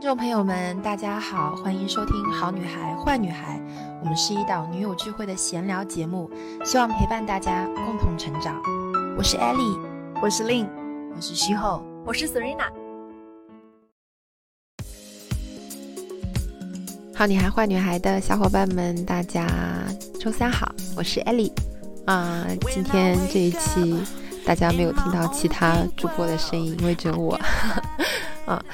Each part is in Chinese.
听众朋友们，大家好，欢迎收听《好女孩坏女孩》，我们是一档女友聚会的闲聊节目，希望陪伴大家共同成长。我是 Ellie，我是 Lin，我是徐后，我是 Serena。好女孩坏女孩的小伙伴们，大家周三好，我是 Ellie 啊，今天这一期大家没有听到其他主播的声音，因为只有我 啊。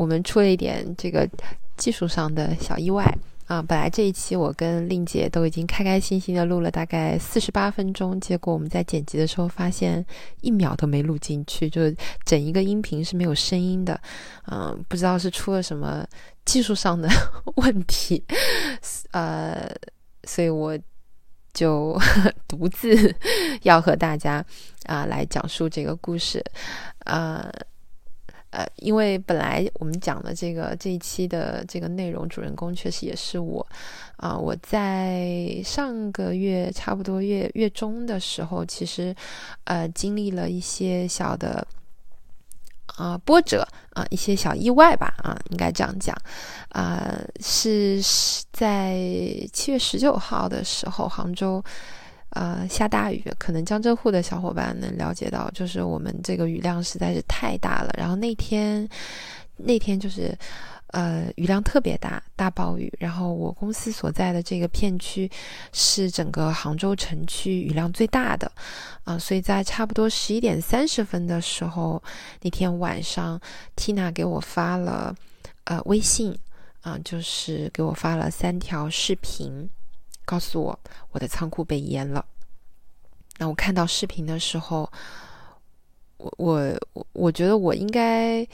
我们出了一点这个技术上的小意外啊！本来这一期我跟令姐都已经开开心心的录了大概四十八分钟，结果我们在剪辑的时候发现一秒都没录进去，就整一个音频是没有声音的。嗯，不知道是出了什么技术上的 问题，呃，所以我就 独自 要和大家啊来讲述这个故事，啊。呃，因为本来我们讲的这个这一期的这个内容，主人公确实也是我，啊，我在上个月差不多月月中的时候，其实呃经历了一些小的啊波折啊一些小意外吧啊，应该这样讲啊，是在七月十九号的时候，杭州。呃，下大雨，可能江浙沪的小伙伴能了解到，就是我们这个雨量实在是太大了。然后那天，那天就是，呃，雨量特别大，大暴雨。然后我公司所在的这个片区是整个杭州城区雨量最大的，啊，所以在差不多十一点三十分的时候，那天晚上，Tina 给我发了呃微信，啊，就是给我发了三条视频。告诉我，我的仓库被淹了。那我看到视频的时候，我我我我觉得我应该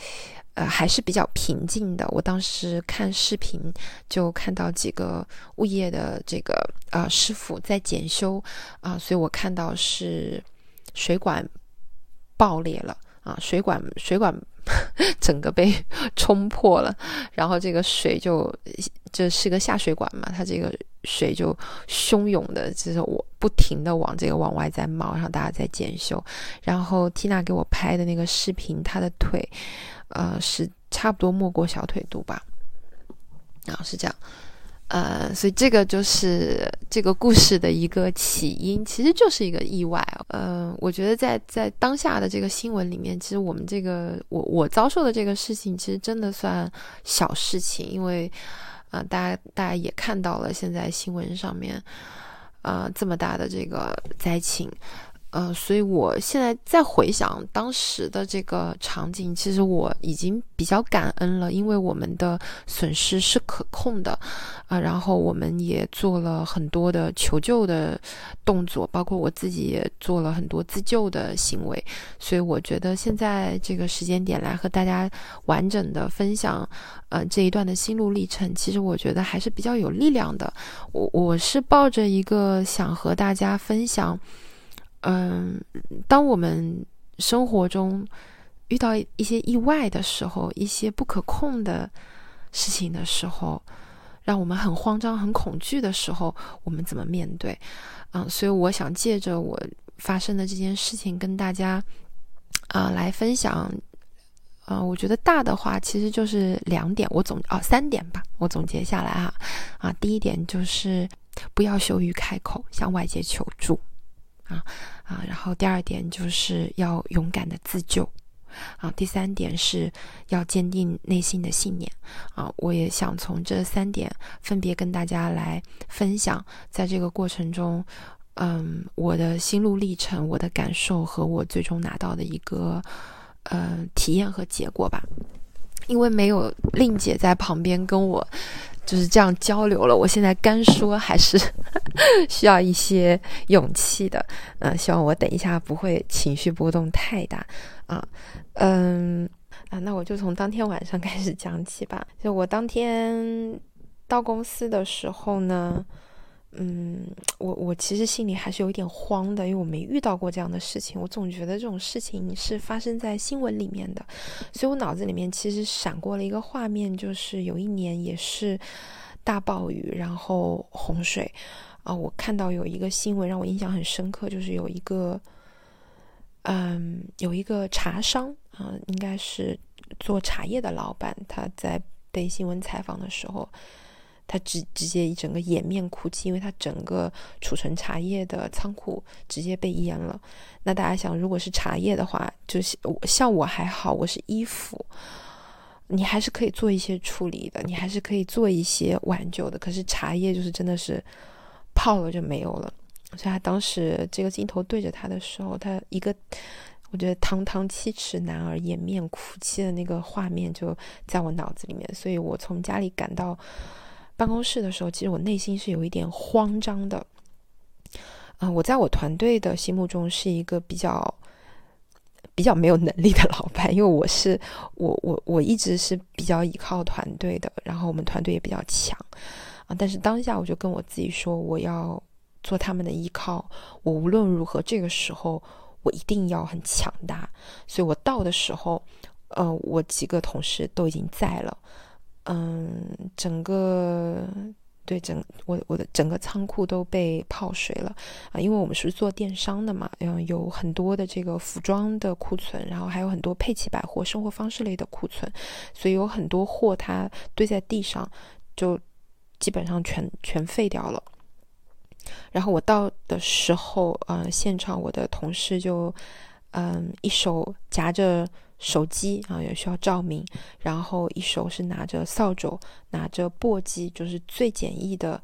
呃还是比较平静的。我当时看视频就看到几个物业的这个呃师傅在检修啊，所以我看到是水管爆裂了啊，水管水管 整个被 冲破了，然后这个水就这是个下水管嘛，它这个。水就汹涌的，就是我不停的往这个往外在冒，然后大家在检修。然后缇娜给我拍的那个视频，她的腿，呃，是差不多没过小腿肚吧，然后是这样，呃，所以这个就是这个故事的一个起因，其实就是一个意外。呃，我觉得在在当下的这个新闻里面，其实我们这个我我遭受的这个事情，其实真的算小事情，因为。啊，大家大家也看到了，现在新闻上面，啊，这么大的这个灾情。呃，所以我现在再回想当时的这个场景，其实我已经比较感恩了，因为我们的损失是可控的，啊，然后我们也做了很多的求救的动作，包括我自己也做了很多自救的行为，所以我觉得现在这个时间点来和大家完整的分享，呃，这一段的心路历程，其实我觉得还是比较有力量的。我我是抱着一个想和大家分享。嗯，当我们生活中遇到一些意外的时候，一些不可控的事情的时候，让我们很慌张、很恐惧的时候，我们怎么面对？嗯，所以我想借着我发生的这件事情，跟大家啊来分享。啊，我觉得大的话其实就是两点，我总哦三点吧，我总结下来哈。啊，第一点就是不要羞于开口向外界求助。啊啊，然后第二点就是要勇敢的自救，啊，第三点是要坚定内心的信念，啊，我也想从这三点分别跟大家来分享，在这个过程中，嗯，我的心路历程、我的感受和我最终拿到的一个呃体验和结果吧，因为没有令姐在旁边跟我。就是这样交流了，我现在干说还是 需要一些勇气的。嗯，希望我等一下不会情绪波动太大啊。嗯啊，那我就从当天晚上开始讲起吧。就我当天到公司的时候呢。嗯，我我其实心里还是有一点慌的，因为我没遇到过这样的事情。我总觉得这种事情是发生在新闻里面的，所以我脑子里面其实闪过了一个画面，就是有一年也是大暴雨，然后洪水啊。我看到有一个新闻让我印象很深刻，就是有一个嗯，有一个茶商啊，应该是做茶叶的老板，他在被新闻采访的时候。他直直接一整个掩面哭泣，因为他整个储存茶叶的仓库直接被淹了。那大家想，如果是茶叶的话，就是像我还好，我是衣服，你还是可以做一些处理的，你还是可以做一些挽救的。可是茶叶就是真的是泡了就没有了。所以他当时这个镜头对着他的时候，他一个我觉得堂堂七尺男儿掩面哭泣的那个画面就在我脑子里面，所以我从家里赶到。办公室的时候，其实我内心是有一点慌张的。嗯，我在我团队的心目中是一个比较比较没有能力的老板，因为我是我我我一直是比较依靠团队的，然后我们团队也比较强啊。但是当下我就跟我自己说，我要做他们的依靠，我无论如何这个时候我一定要很强大。所以我到的时候，呃，我几个同事都已经在了。嗯，整个对整我我的整个仓库都被泡水了啊！因为我们是做电商的嘛，嗯，有很多的这个服装的库存，然后还有很多配齐百货、生活方式类的库存，所以有很多货它堆在地上，就基本上全全废掉了。然后我到的时候，嗯，现场我的同事就嗯一手夹着。手机啊也需要照明，然后一手是拿着扫帚，拿着簸箕，就是最简易的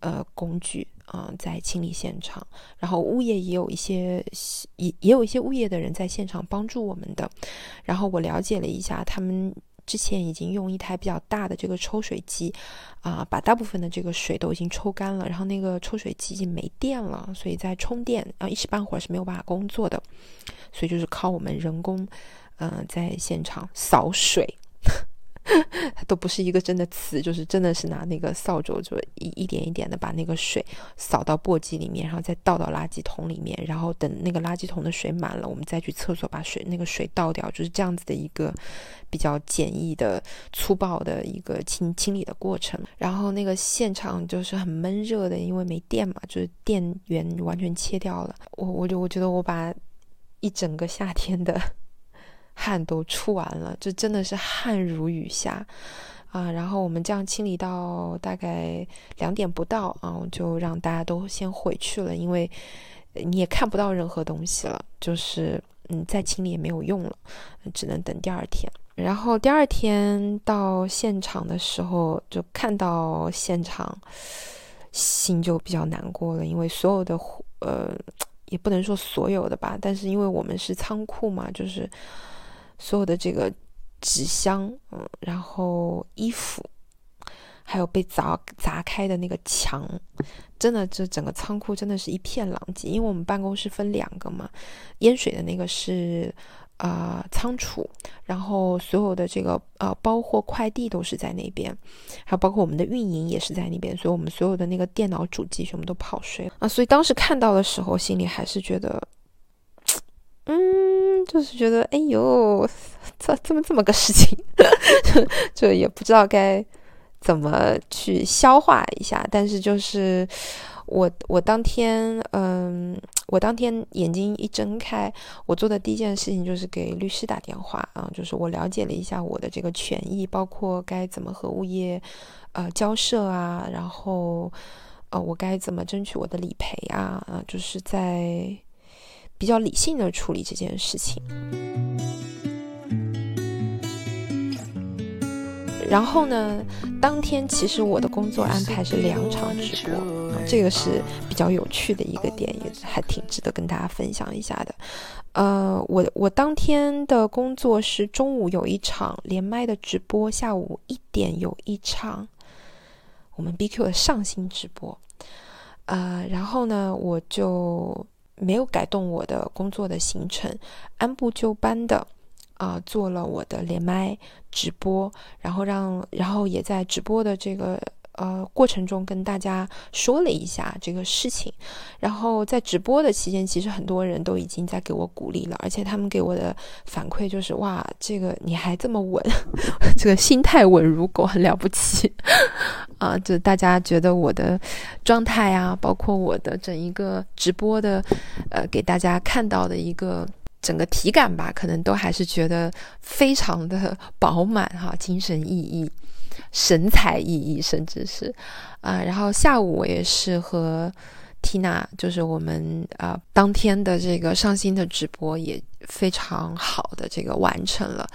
呃工具啊，在清理现场。然后物业也有一些也也有一些物业的人在现场帮助我们的。然后我了解了一下，他们之前已经用一台比较大的这个抽水机啊，把大部分的这个水都已经抽干了。然后那个抽水机已经没电了，所以在充电啊一时半会儿是没有办法工作的，所以就是靠我们人工。嗯，在现场扫水，它 都不是一个真的词，就是真的是拿那个扫帚，就一一点一点的把那个水扫到簸箕里面，然后再倒到垃圾桶里面，然后等那个垃圾桶的水满了，我们再去厕所把水那个水倒掉，就是这样子的一个比较简易的、粗暴的一个清清理的过程。然后那个现场就是很闷热的，因为没电嘛，就是电源完全切掉了。我我就我觉得我把一整个夏天的。汗都出完了，这真的是汗如雨下啊！然后我们这样清理到大概两点不到啊，我就让大家都先回去了，因为你也看不到任何东西了，就是嗯，再清理也没有用了，只能等第二天。然后第二天到现场的时候，就看到现场，心就比较难过了，因为所有的呃，也不能说所有的吧，但是因为我们是仓库嘛，就是。所有的这个纸箱，嗯，然后衣服，还有被砸砸开的那个墙，真的，这整个仓库真的是一片狼藉。因为我们办公室分两个嘛，淹水的那个是啊仓储，然后所有的这个呃包货快递都是在那边，还有包括我们的运营也是在那边，所以我们所有的那个电脑主机全部都泡水了啊。所以当时看到的时候，心里还是觉得。嗯，就是觉得，哎呦，这这么这么个事情，就也不知道该怎么去消化一下。但是就是我，我当天，嗯，我当天眼睛一睁开，我做的第一件事情就是给律师打电话啊，就是我了解了一下我的这个权益，包括该怎么和物业呃交涉啊，然后呃我该怎么争取我的理赔啊，啊，就是在。比较理性的处理这件事情，然后呢，当天其实我的工作安排是两场直播，这个是比较有趣的一个点，也还挺值得跟大家分享一下的。呃，我我当天的工作是中午有一场连麦的直播，下午一点有一场我们 BQ 的上新直播，呃，然后呢，我就。没有改动我的工作的行程，按部就班的啊做了我的连麦直播，然后让然后也在直播的这个呃过程中跟大家说了一下这个事情，然后在直播的期间，其实很多人都已经在给我鼓励了，而且他们给我的反馈就是哇，这个你还这么稳，这个心态稳如狗，很了不起。啊，就大家觉得我的状态啊，包括我的整一个直播的，呃，给大家看到的一个整个体感吧，可能都还是觉得非常的饱满哈，精神奕奕、神采奕奕，甚至是啊。然后下午我也是和 Tina，就是我们啊当天的这个上新的直播也非常好的这个完成了。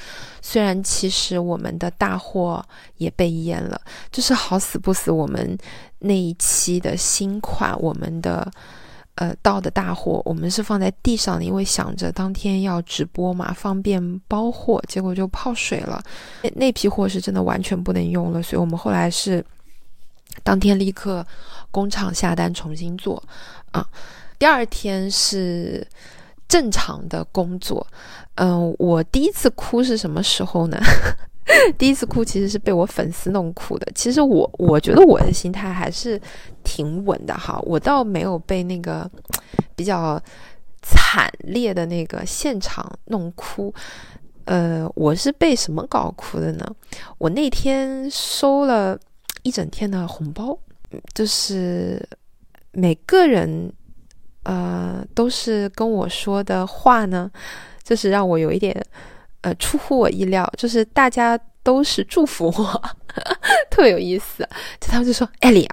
虽然其实我们的大货也被淹了，就是好死不死，我们那一期的新款，我们的。呃，到的大货我们是放在地上的，因为想着当天要直播嘛，方便包货，结果就泡水了。那那批货是真的完全不能用了，所以我们后来是当天立刻工厂下单重新做啊。第二天是正常的工作，嗯，我第一次哭是什么时候呢？第一次哭其实是被我粉丝弄哭的。其实我我觉得我的心态还是挺稳的哈，我倒没有被那个 比较惨烈的那个现场弄哭。呃，我是被什么搞哭的呢？我那天收了一整天的红包，就是每个人呃都是跟我说的话呢，就是让我有一点。呃，出乎我意料，就是大家都是祝福我，特别有意思。就他们就说：“艾莉，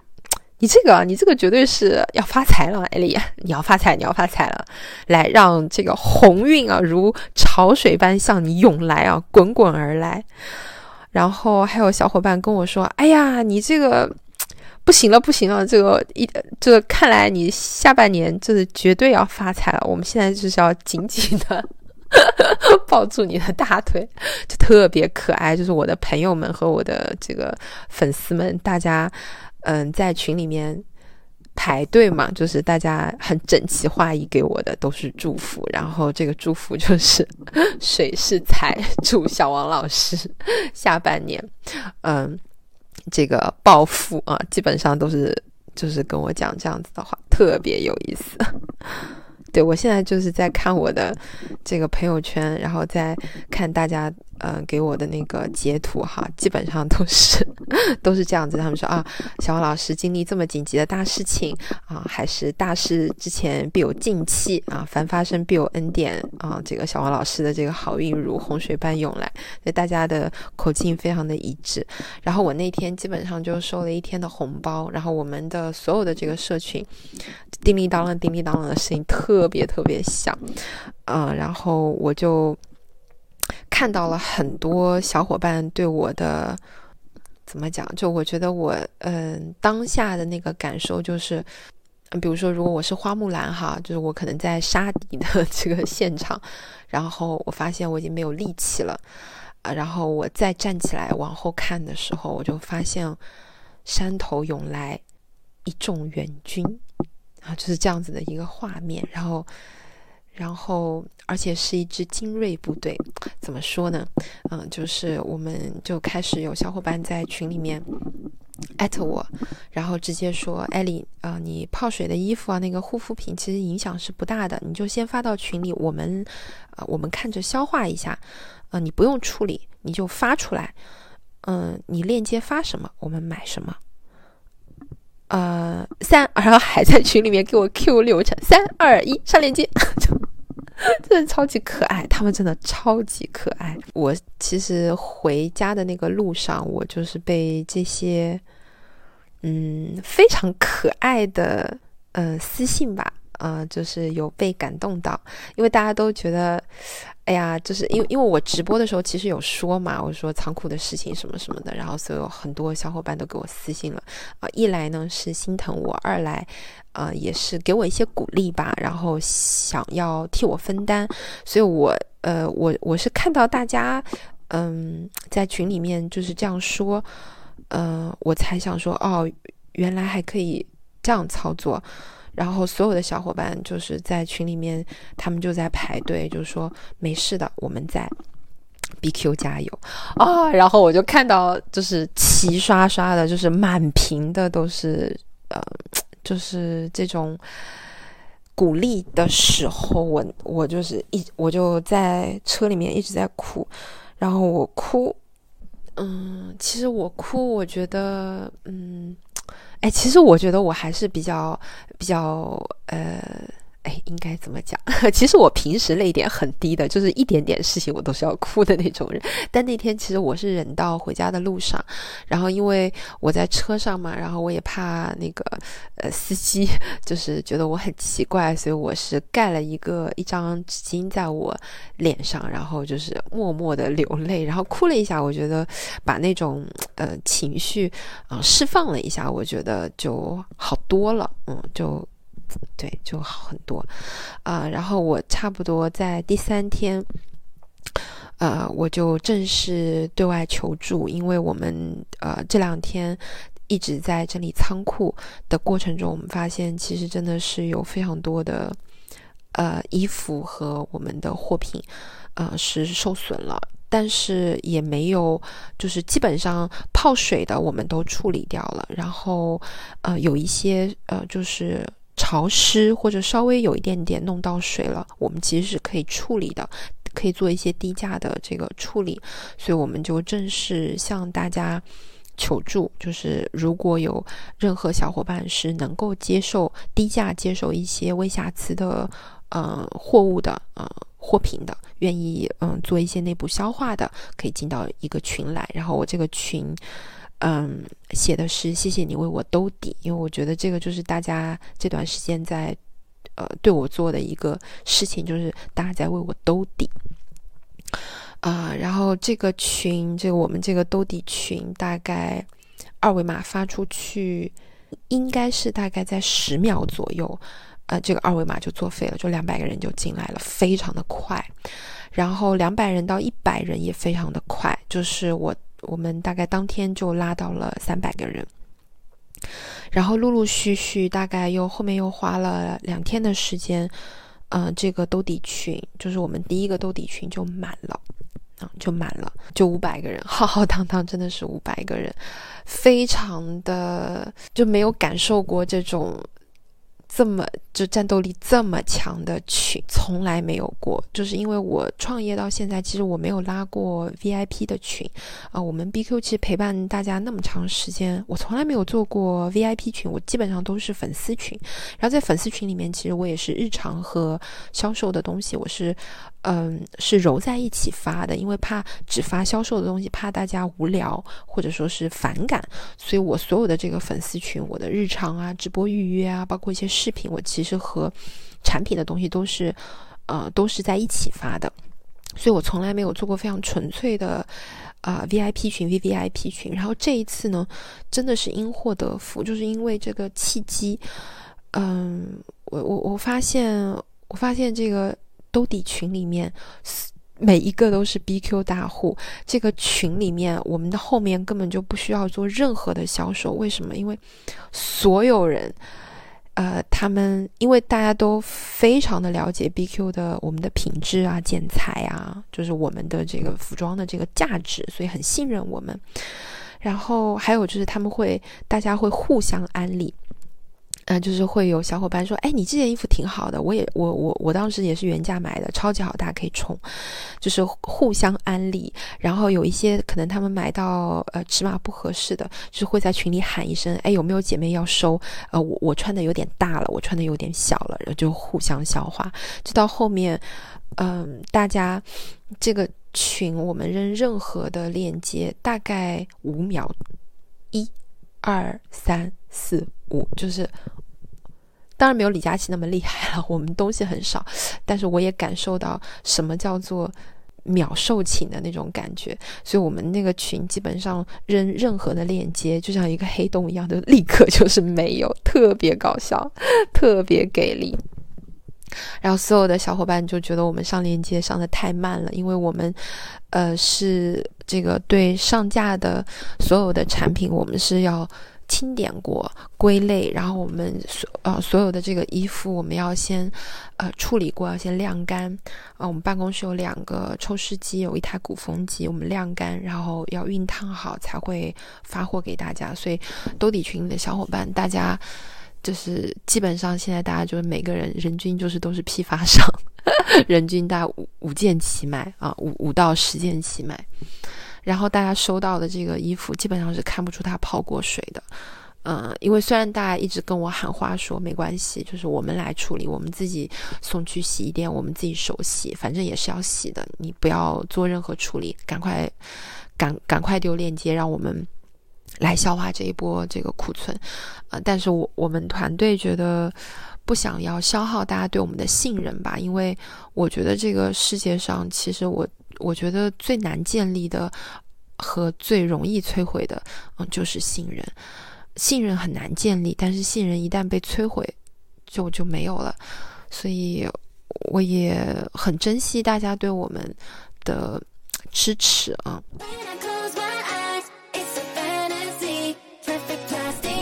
你这个，你这个绝对是要发财了，艾莉，你要发财，你要发财了，来让这个鸿运啊，如潮水般向你涌来啊，滚滚而来。”然后还有小伙伴跟我说：“哎呀，你这个不行了，不行了，这个一这看来你下半年就是绝对要发财了。我们现在就是要紧紧的。” 抱住你的大腿，就特别可爱。就是我的朋友们和我的这个粉丝们，大家嗯在群里面排队嘛，就是大家很整齐划一给我的都是祝福。然后这个祝福就是 水是财，祝小王老师下半年嗯这个暴富啊，基本上都是就是跟我讲这样子的话，特别有意思。对，我现在就是在看我的这个朋友圈，然后再看大家。嗯，给我的那个截图哈，基本上都是 都是这样子。他们说啊，小王老师经历这么紧急的大事情啊，还是大事之前必有静气啊，凡发生必有恩典啊。这个小王老师的这个好运如洪水般涌来，那大家的口径非常的一致。然后我那天基本上就收了一天的红包，然后我们的所有的这个社群，叮铃当啷、叮铃当啷的声音特别特别响，嗯，然后我就。看到了很多小伙伴对我的怎么讲？就我觉得我嗯当下的那个感受就是，比如说如果我是花木兰哈，就是我可能在杀敌的这个现场，然后我发现我已经没有力气了啊，然后我再站起来往后看的时候，我就发现山头涌来一众援军啊，就是这样子的一个画面，然后。然后，而且是一支精锐部队，怎么说呢？嗯，就是我们就开始有小伙伴在群里面艾特我，然后直接说：“艾丽，啊，你泡水的衣服啊，那个护肤品其实影响是不大的，你就先发到群里，我们啊，我们看着消化一下，呃，你不用处理，你就发出来，嗯，你链接发什么，我们买什么。”呃，三，然后还在群里面给我 Q 流程，三二一，上链接，真的超级可爱，他们真的超级可爱。我其实回家的那个路上，我就是被这些嗯非常可爱的嗯私信吧，呃，就是有被感动到，因为大家都觉得。哎呀，就是因为因为我直播的时候其实有说嘛，我说仓库的事情什么什么的，然后所有很多小伙伴都给我私信了啊，一来呢是心疼我，二来啊也是给我一些鼓励吧，然后想要替我分担，所以我呃我我是看到大家嗯在群里面就是这样说，呃我才想说哦原来还可以这样操作。然后所有的小伙伴就是在群里面，他们就在排队，就说没事的，我们在 BQ 加油啊！然后我就看到就是齐刷刷的，就是满屏的都是呃，就是这种鼓励的时候，我我就是一我就在车里面一直在哭，然后我哭，嗯，其实我哭，我觉得嗯。哎，其实我觉得我还是比较比较呃哎，应该怎么讲？其实我平时泪点很低的，就是一点点事情我都是要哭的那种人。但那天其实我是忍到回家的路上，然后因为我在车上嘛，然后我也怕那个呃司机就是觉得我很奇怪，所以我是盖了一个一张纸巾在我脸上，然后就是默默的流泪，然后哭了一下。我觉得把那种呃情绪啊释放了一下，我觉得就好多了。嗯，就。对，就好很多，啊，然后我差不多在第三天，呃，我就正式对外求助，因为我们呃这两天一直在整理仓库的过程中，我们发现其实真的是有非常多的呃衣服和我们的货品呃是受损了，但是也没有就是基本上泡水的我们都处理掉了，然后呃有一些呃就是。潮湿或者稍微有一点点弄到水了，我们其实是可以处理的，可以做一些低价的这个处理，所以我们就正式向大家求助，就是如果有任何小伙伴是能够接受低价接受一些微瑕疵的呃货物的呃货品的，愿意嗯做一些内部消化的，可以进到一个群来，然后我这个群。嗯，写的是谢谢你为我兜底，因为我觉得这个就是大家这段时间在呃对我做的一个事情，就是大家在为我兜底啊。然后这个群，这个我们这个兜底群，大概二维码发出去，应该是大概在十秒左右，呃，这个二维码就作废了，就两百个人就进来了，非常的快。然后两百人到一百人也非常的快，就是我。我们大概当天就拉到了三百个人，然后陆陆续续，大概又后面又花了两天的时间，嗯，这个兜底群就是我们第一个兜底群就满了，啊，就满了，就五百个人，浩浩荡荡，真的是五百个人，非常的就没有感受过这种。这么就战斗力这么强的群从来没有过，就是因为我创业到现在，其实我没有拉过 VIP 的群啊。我们 BQ 其实陪伴大家那么长时间，我从来没有做过 VIP 群，我基本上都是粉丝群。然后在粉丝群里面，其实我也是日常和销售的东西，我是。嗯，是揉在一起发的，因为怕只发销售的东西，怕大家无聊或者说是反感，所以我所有的这个粉丝群，我的日常啊、直播预约啊，包括一些视频，我其实和产品的东西都是，呃，都是在一起发的，所以我从来没有做过非常纯粹的啊 VIP 群、VVIP 群。然后这一次呢，真的是因祸得福，就是因为这个契机，嗯，我我我发现，我发现这个。兜底群里面，每一个都是 BQ 大户。这个群里面，我们的后面根本就不需要做任何的销售。为什么？因为所有人，呃，他们因为大家都非常的了解 BQ 的我们的品质啊、剪裁啊，就是我们的这个服装的这个价值，所以很信任我们。然后还有就是他们会，大家会互相安利。嗯，就是会有小伙伴说：“哎，你这件衣服挺好的，我也我我我当时也是原价买的，超级好，大家可以冲。”就是互相安利，然后有一些可能他们买到呃尺码不合适的，就是会在群里喊一声：“哎，有没有姐妹要收？呃，我我穿的有点大了，我穿的有点小了。”然后就互相消化。就到后面，嗯，大家这个群我们扔任何的链接，大概五秒，一、二、三、四、五，就是。当然没有李佳琦那么厉害了，我们东西很少，但是我也感受到什么叫做秒售罄的那种感觉，所以我们那个群基本上扔任何的链接，就像一个黑洞一样的，立刻就是没有，特别搞笑，特别给力。然后所有的小伙伴就觉得我们上链接上的太慢了，因为我们呃是这个对上架的所有的产品，我们是要。清点过、归类，然后我们所呃所有的这个衣服，我们要先呃处理过，要先晾干。啊，我们办公室有两个抽湿机，有一台鼓风机，我们晾干，然后要熨烫好才会发货给大家。所以兜底群里的小伙伴，大家就是基本上现在大家就是每个人人均就是都是批发商，人均大概五五件起买啊，五五到十件起买。然后大家收到的这个衣服基本上是看不出它泡过水的，嗯，因为虽然大家一直跟我喊话说没关系，就是我们来处理，我们自己送去洗衣店，我们自己手洗，反正也是要洗的，你不要做任何处理，赶快赶赶快丢链接，让我们来消化这一波这个库存。呃，但是我我们团队觉得不想要消耗大家对我们的信任吧，因为我觉得这个世界上其实我我觉得最难建立的。和最容易摧毁的，嗯，就是信任。信任很难建立，但是信任一旦被摧毁，就就没有了。所以我也很珍惜大家对我们的支持啊。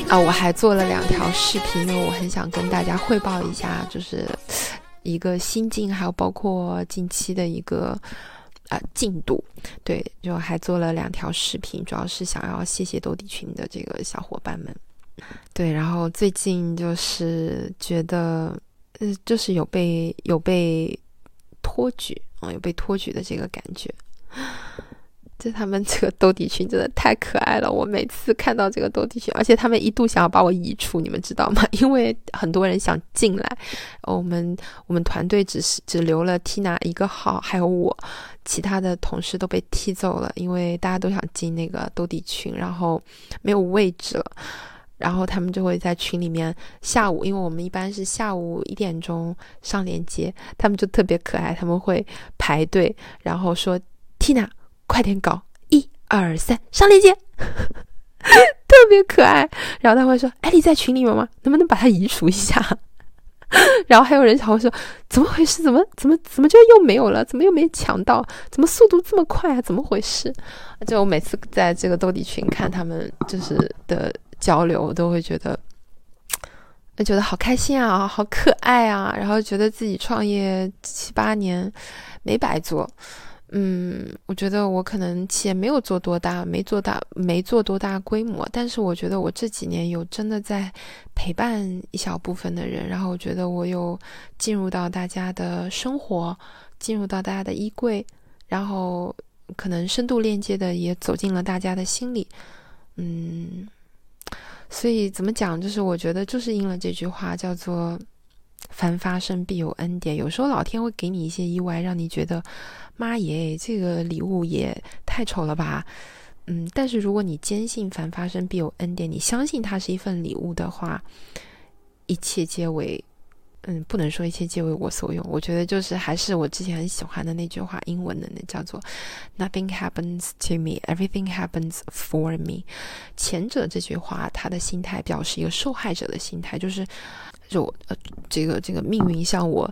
啊，我还做了两条视频，因为我很想跟大家汇报一下，就是一个心境，还有包括近期的一个。呃，进度对，就还做了两条视频，主要是想要谢谢斗地群的这个小伙伴们。对，然后最近就是觉得，嗯，就是有被有被托举啊，有被托举的这个感觉。就他们这个斗地群真的太可爱了，我每次看到这个斗地群，而且他们一度想要把我移出，你们知道吗？因为很多人想进来，我们我们团队只是只留了 Tina 一个号，还有我，其他的同事都被踢走了，因为大家都想进那个斗地群，然后没有位置了，然后他们就会在群里面下午，因为我们一般是下午一点钟上链接，他们就特别可爱，他们会排队，然后说 Tina。快点搞，一二三，上链接，特别可爱。然后他会说：“哎，你在群里面吗？能不能把它移除一下？” 然后还有人还会说：“怎么回事？怎么怎么怎么就又没有了？怎么又没抢到？怎么速度这么快啊？怎么回事？”就我每次在这个斗地群看他们就是的交流，我都会觉得，觉得好开心啊，好可爱啊，然后觉得自己创业七八年没白做。嗯，我觉得我可能企业没有做多大，没做大，没做多大规模，但是我觉得我这几年有真的在陪伴一小部分的人，然后我觉得我有进入到大家的生活，进入到大家的衣柜，然后可能深度链接的也走进了大家的心里。嗯，所以怎么讲，就是我觉得就是应了这句话，叫做“凡发生必有恩典”。有时候老天会给你一些意外，让你觉得。妈耶，这个礼物也太丑了吧！嗯，但是如果你坚信凡发生必有恩典，你相信它是一份礼物的话，一切皆为……嗯，不能说一切皆为我所用。我觉得就是还是我之前很喜欢的那句话，英文的那叫做 “Nothing happens to me, everything happens for me”。前者这句话，他的心态表示一个受害者的心态，就是就呃，这个这个命运向我。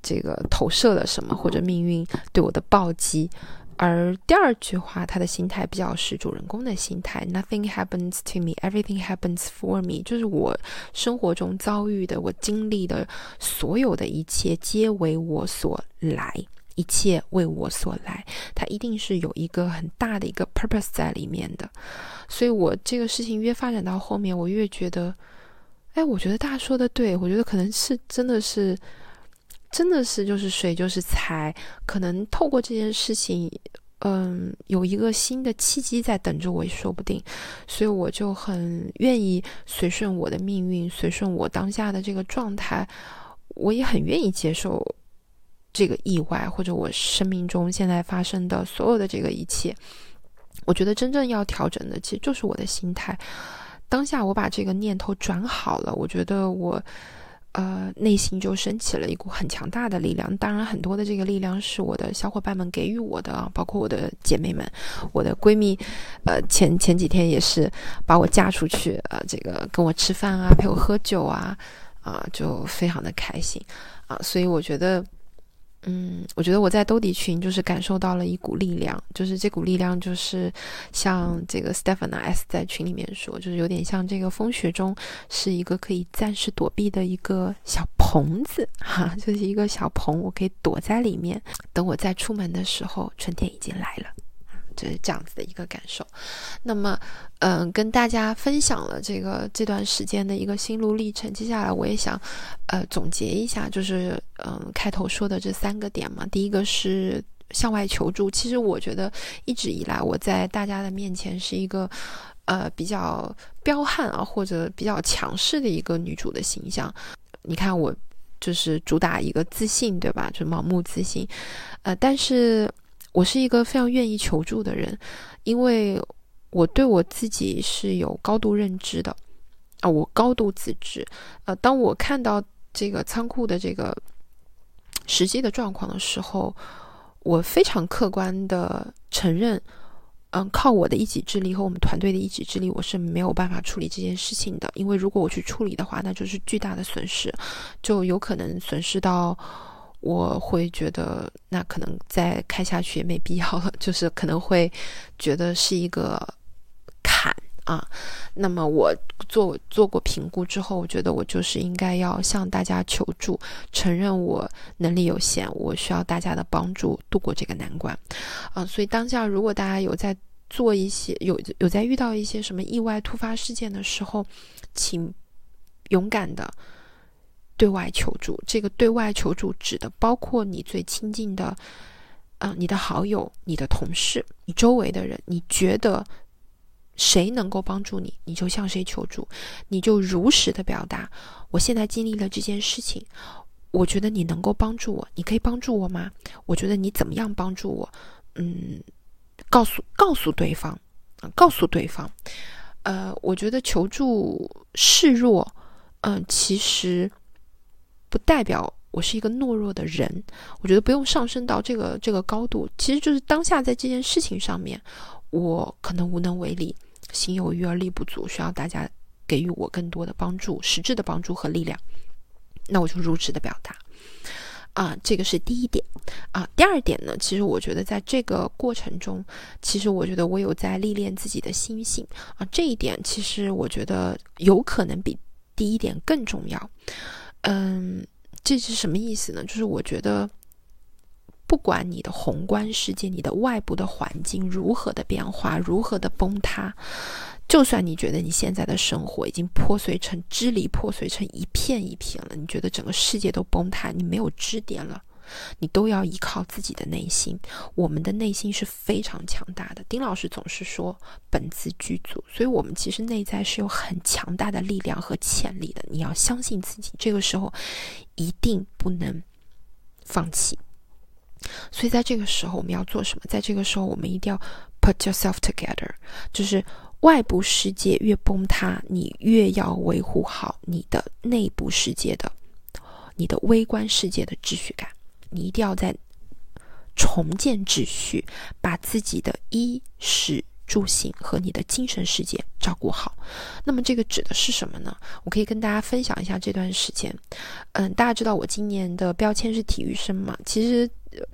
这个投射了什么，或者命运对我的暴击？而第二句话，他的心态比较是主人公的心态：Nothing happens to me, everything happens for me。就是我生活中遭遇的，我经历的所有的一切，皆为我所来，一切为我所来。它一定是有一个很大的一个 purpose 在里面的。所以我这个事情越发展到后面，我越觉得，哎，我觉得大家说的对，我觉得可能是真的是。真的是就是水就是财，可能透过这件事情，嗯，有一个新的契机在等着我也说不定，所以我就很愿意随顺我的命运，随顺我当下的这个状态，我也很愿意接受这个意外或者我生命中现在发生的所有的这个一切。我觉得真正要调整的其实就是我的心态，当下我把这个念头转好了，我觉得我。呃，内心就升起了一股很强大的力量。当然，很多的这个力量是我的小伙伴们给予我的啊，包括我的姐妹们、我的闺蜜。呃，前前几天也是把我嫁出去，呃，这个跟我吃饭啊，陪我喝酒啊，啊，就非常的开心啊。所以我觉得。嗯，我觉得我在兜底群就是感受到了一股力量，就是这股力量就是像这个 Stephanie S 在群里面说，就是有点像这个风雪中是一个可以暂时躲避的一个小棚子哈，就是一个小棚，我可以躲在里面，等我再出门的时候，春天已经来了。就是这样子的一个感受，那么，嗯，跟大家分享了这个这段时间的一个心路历程。接下来我也想，呃，总结一下，就是，嗯，开头说的这三个点嘛。第一个是向外求助。其实我觉得一直以来我在大家的面前是一个呃比较彪悍啊或者比较强势的一个女主的形象。你看我就是主打一个自信，对吧？就盲目自信。呃，但是我是一个非常愿意求助的人，因为我对我自己是有高度认知的啊，我高度自知。呃，当我看到这个仓库的这个。实际的状况的时候，我非常客观的承认，嗯，靠我的一己之力和我们团队的一己之力，我是没有办法处理这件事情的。因为如果我去处理的话，那就是巨大的损失，就有可能损失到我会觉得那可能再开下去也没必要了，就是可能会觉得是一个坎。啊，那么我做做过评估之后，我觉得我就是应该要向大家求助，承认我能力有限，我需要大家的帮助度过这个难关。啊，所以当下如果大家有在做一些有有在遇到一些什么意外突发事件的时候，请勇敢的对外求助。这个对外求助指的包括你最亲近的，嗯，你的好友、你的同事、你周围的人，你觉得。谁能够帮助你，你就向谁求助，你就如实的表达。我现在经历了这件事情，我觉得你能够帮助我，你可以帮助我吗？我觉得你怎么样帮助我？嗯，告诉告诉对方，啊告诉对方。呃，我觉得求助示弱，嗯，其实不代表我是一个懦弱的人。我觉得不用上升到这个这个高度，其实就是当下在这件事情上面，我可能无能为力。心有余而力不足，需要大家给予我更多的帮助，实质的帮助和力量。那我就如实的表达啊，这个是第一点啊。第二点呢，其实我觉得在这个过程中，其实我觉得我有在历练自己的心性啊。这一点其实我觉得有可能比第一点更重要。嗯，这是什么意思呢？就是我觉得。不管你的宏观世界、你的外部的环境如何的变化、如何的崩塌，就算你觉得你现在的生活已经破碎成支离破碎成一片一片了，你觉得整个世界都崩塌，你没有支点了，你都要依靠自己的内心。我们的内心是非常强大的。丁老师总是说本自具足，所以我们其实内在是有很强大的力量和潜力的。你要相信自己，这个时候一定不能放弃。所以在这个时候，我们要做什么？在这个时候，我们一定要 put yourself together，就是外部世界越崩塌，你越要维护好你的内部世界的、你的微观世界的秩序感。你一定要在重建秩序，把自己的衣食住行和你的精神世界照顾好。那么这个指的是什么呢？我可以跟大家分享一下这段时间。嗯，大家知道我今年的标签是体育生嘛？其实。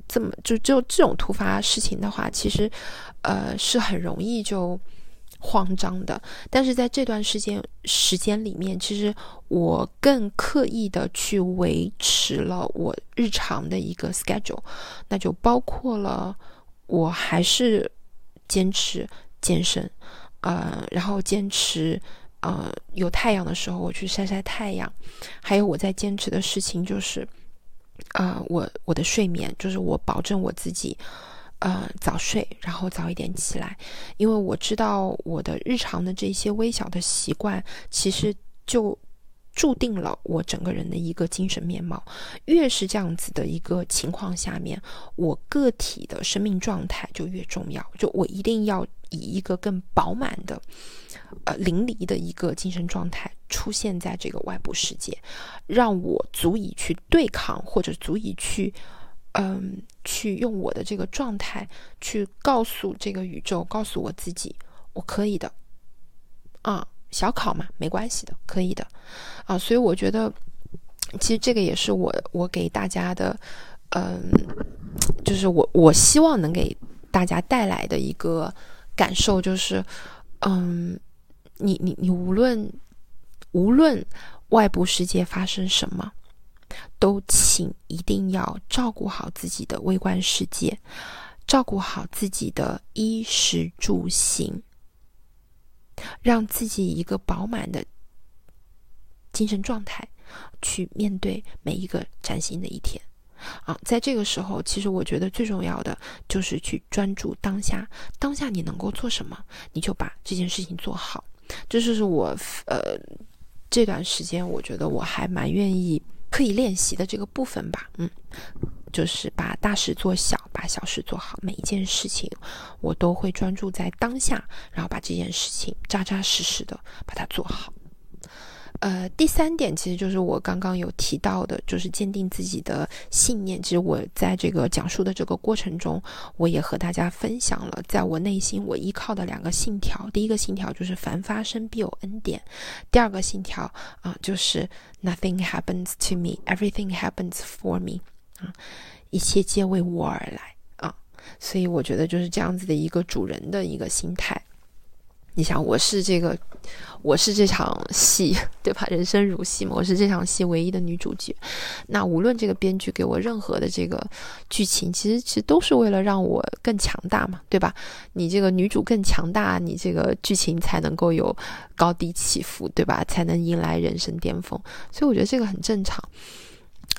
这么就就这种突发事情的话，其实，呃，是很容易就慌张的。但是在这段时间时间里面，其实我更刻意的去维持了我日常的一个 schedule，那就包括了我还是坚持健身，呃，然后坚持呃有太阳的时候我去晒晒太阳，还有我在坚持的事情就是。呃，我我的睡眠就是我保证我自己，呃，早睡，然后早一点起来，因为我知道我的日常的这些微小的习惯，其实就注定了我整个人的一个精神面貌。越是这样子的一个情况下面，我个体的生命状态就越重要。就我一定要以一个更饱满的。呃，淋漓的一个精神状态出现在这个外部世界，让我足以去对抗，或者足以去，嗯，去用我的这个状态去告诉这个宇宙，告诉我自己，我可以的。啊，小考嘛，没关系的，可以的。啊，所以我觉得，其实这个也是我我给大家的，嗯，就是我我希望能给大家带来的一个感受，就是，嗯。你你你无论无论外部世界发生什么，都请一定要照顾好自己的微观世界，照顾好自己的衣食住行，让自己一个饱满的精神状态去面对每一个崭新的一天。啊。在这个时候，其实我觉得最重要的就是去专注当下，当下你能够做什么，你就把这件事情做好。这就是我呃这段时间，我觉得我还蛮愿意可以练习的这个部分吧。嗯，就是把大事做小，把小事做好，每一件事情我都会专注在当下，然后把这件事情扎扎实实的把它做好。呃，第三点其实就是我刚刚有提到的，就是坚定自己的信念。其实我在这个讲述的这个过程中，我也和大家分享了，在我内心我依靠的两个信条。第一个信条就是凡发生必有恩典，第二个信条啊就是 Nothing happens to me, everything happens for me 啊，一切皆为我而来啊。所以我觉得就是这样子的一个主人的一个心态。你想，我是这个。我是这场戏，对吧？人生如戏嘛，我是这场戏唯一的女主角。那无论这个编剧给我任何的这个剧情，其实其实都是为了让我更强大嘛，对吧？你这个女主更强大，你这个剧情才能够有高低起伏，对吧？才能迎来人生巅峰。所以我觉得这个很正常。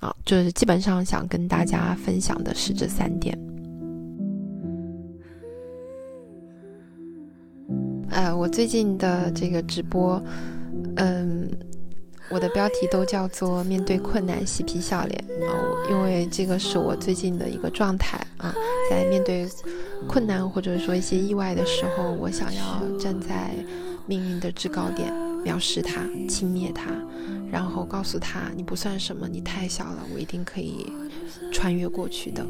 啊，就是基本上想跟大家分享的是这三点。呃，我最近的这个直播，嗯，我的标题都叫做“面对困难，嬉皮笑脸”啊，因为这个是我最近的一个状态啊，在面对困难或者说一些意外的时候，我想要站在命运的制高点，藐视它，轻蔑它，然后告诉他：“你不算什么，你太小了，我一定可以穿越过去的。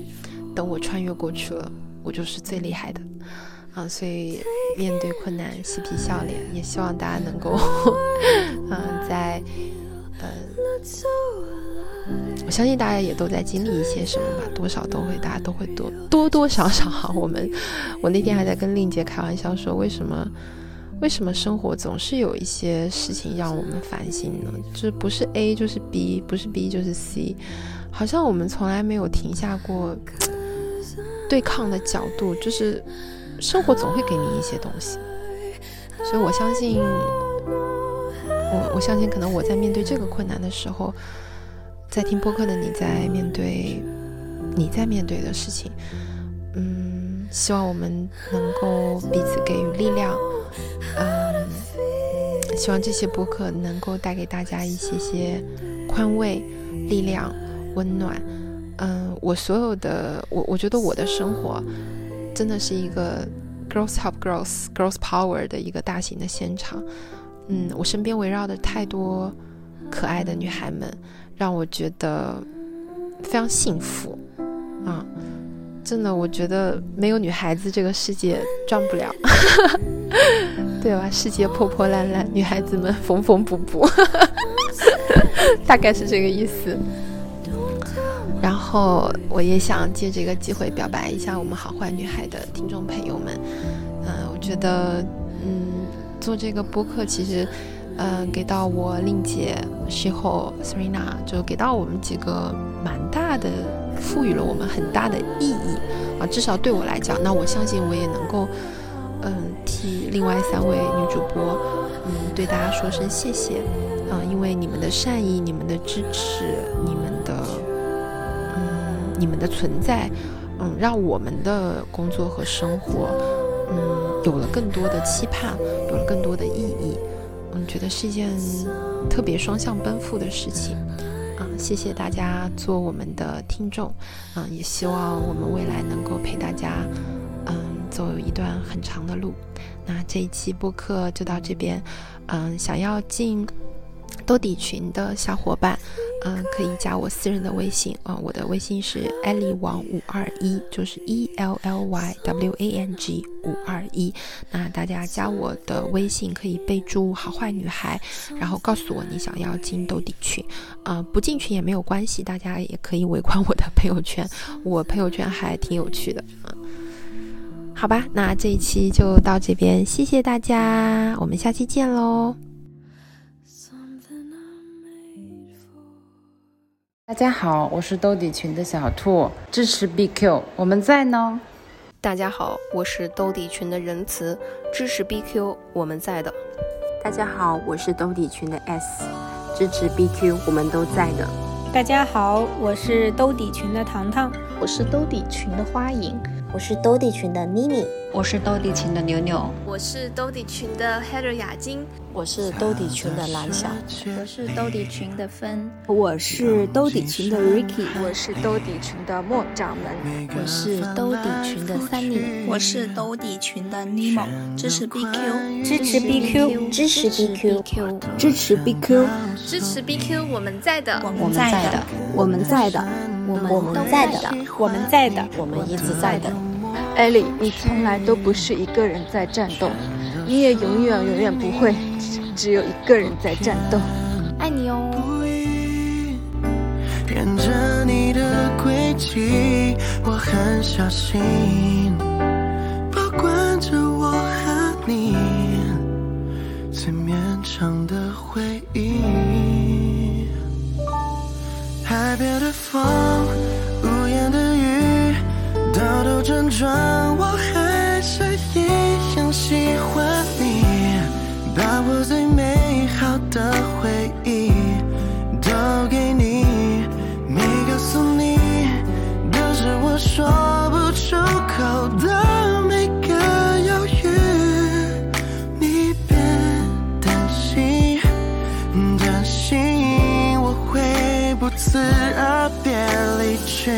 等我穿越过去了，我就是最厉害的。”啊，所以面对困难嬉皮笑脸，也希望大家能够，嗯，在，呃，我相信大家也都在经历一些什么吧，多少都会，大家都会多多多少少哈。我们，我那天还在跟令姐开玩笑说，为什么，为什么生活总是有一些事情让我们烦心呢？就是不是 A 就是 B，不是 B 就是 C，好像我们从来没有停下过对抗的角度，就是。生活总会给你一些东西，所以我相信，我我相信，可能我在面对这个困难的时候，在听播客的你在面对你在面对的事情，嗯，希望我们能够彼此给予力量，嗯，希望这些播客能够带给大家一些些宽慰、力量、温暖，嗯，我所有的我我觉得我的生活。真的是一个 girls help girls girls power 的一个大型的现场，嗯，我身边围绕的太多可爱的女孩们，让我觉得非常幸福啊！真的，我觉得没有女孩子，这个世界转不了，对吧？世界破破烂烂，女孩子们缝缝补补，大概是这个意思。然后我也想借这个机会表白一下我们好坏女孩的听众朋友们，嗯，我觉得，嗯，做这个播客其实，嗯，给到我令姐、邂逅、Serena，就给到我们几个蛮大的，赋予了我们很大的意义啊，至少对我来讲，那我相信我也能够，嗯，替另外三位女主播，嗯，对大家说声谢谢，啊，因为你们的善意、你们的支持、你们。你们的存在，嗯，让我们的工作和生活，嗯，有了更多的期盼，有了更多的意义，嗯，觉得是一件特别双向奔赴的事情，啊，谢谢大家做我们的听众，嗯，也希望我们未来能够陪大家，嗯，走一段很长的路。那这一期播客就到这边，嗯，想要进。兜底群的小伙伴，嗯，可以加我私人的微信啊，我的微信是艾利王五二一，就是 E L L Y W A N G 五二一。那大家加我的微信可以备注“好坏女孩”，然后告诉我你想要进兜底群，啊，不进群也没有关系，大家也可以围观我的朋友圈，我朋友圈还挺有趣的，嗯，好吧，那这一期就到这边，谢谢大家，我们下期见喽。大家好，我是兜底群的小兔，支持 BQ，我们在呢。大家好，我是兜底群的仁慈，支持 BQ，我们在的。大家好，我是兜底群的 S，支持 BQ，我们都在的。大家好，我是兜底群的糖糖，我是兜底群的花影，我是兜底群的妮妮，我是兜底群的牛牛，我是兜底群的 Heather 雅晶，我是兜底群的蓝翔，我是兜底群的芬，我是兜底群的 Ricky，我是兜底群的莫掌门，我是兜底群的 Sunny，我是兜底群的 Nemo，支持 BQ，支持 BQ，支持 BQ，支持 BQ，支持 BQ，我们在的，我们在的，我们在的，我们在的，我们在的，我们一直在的。艾莉，你从来都不是一个人在战斗，你也永远永远不会只有一个人在战斗。爱你哦。沿着你的轨迹，我很小心，保管着我和你最绵长的回忆。海边的风，兜兜转转，我还是一样喜欢你，把我最美好的回忆都给你，没告诉你，都是我说不出口的每个犹豫。你别担心，担心我会不辞而别离去，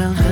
多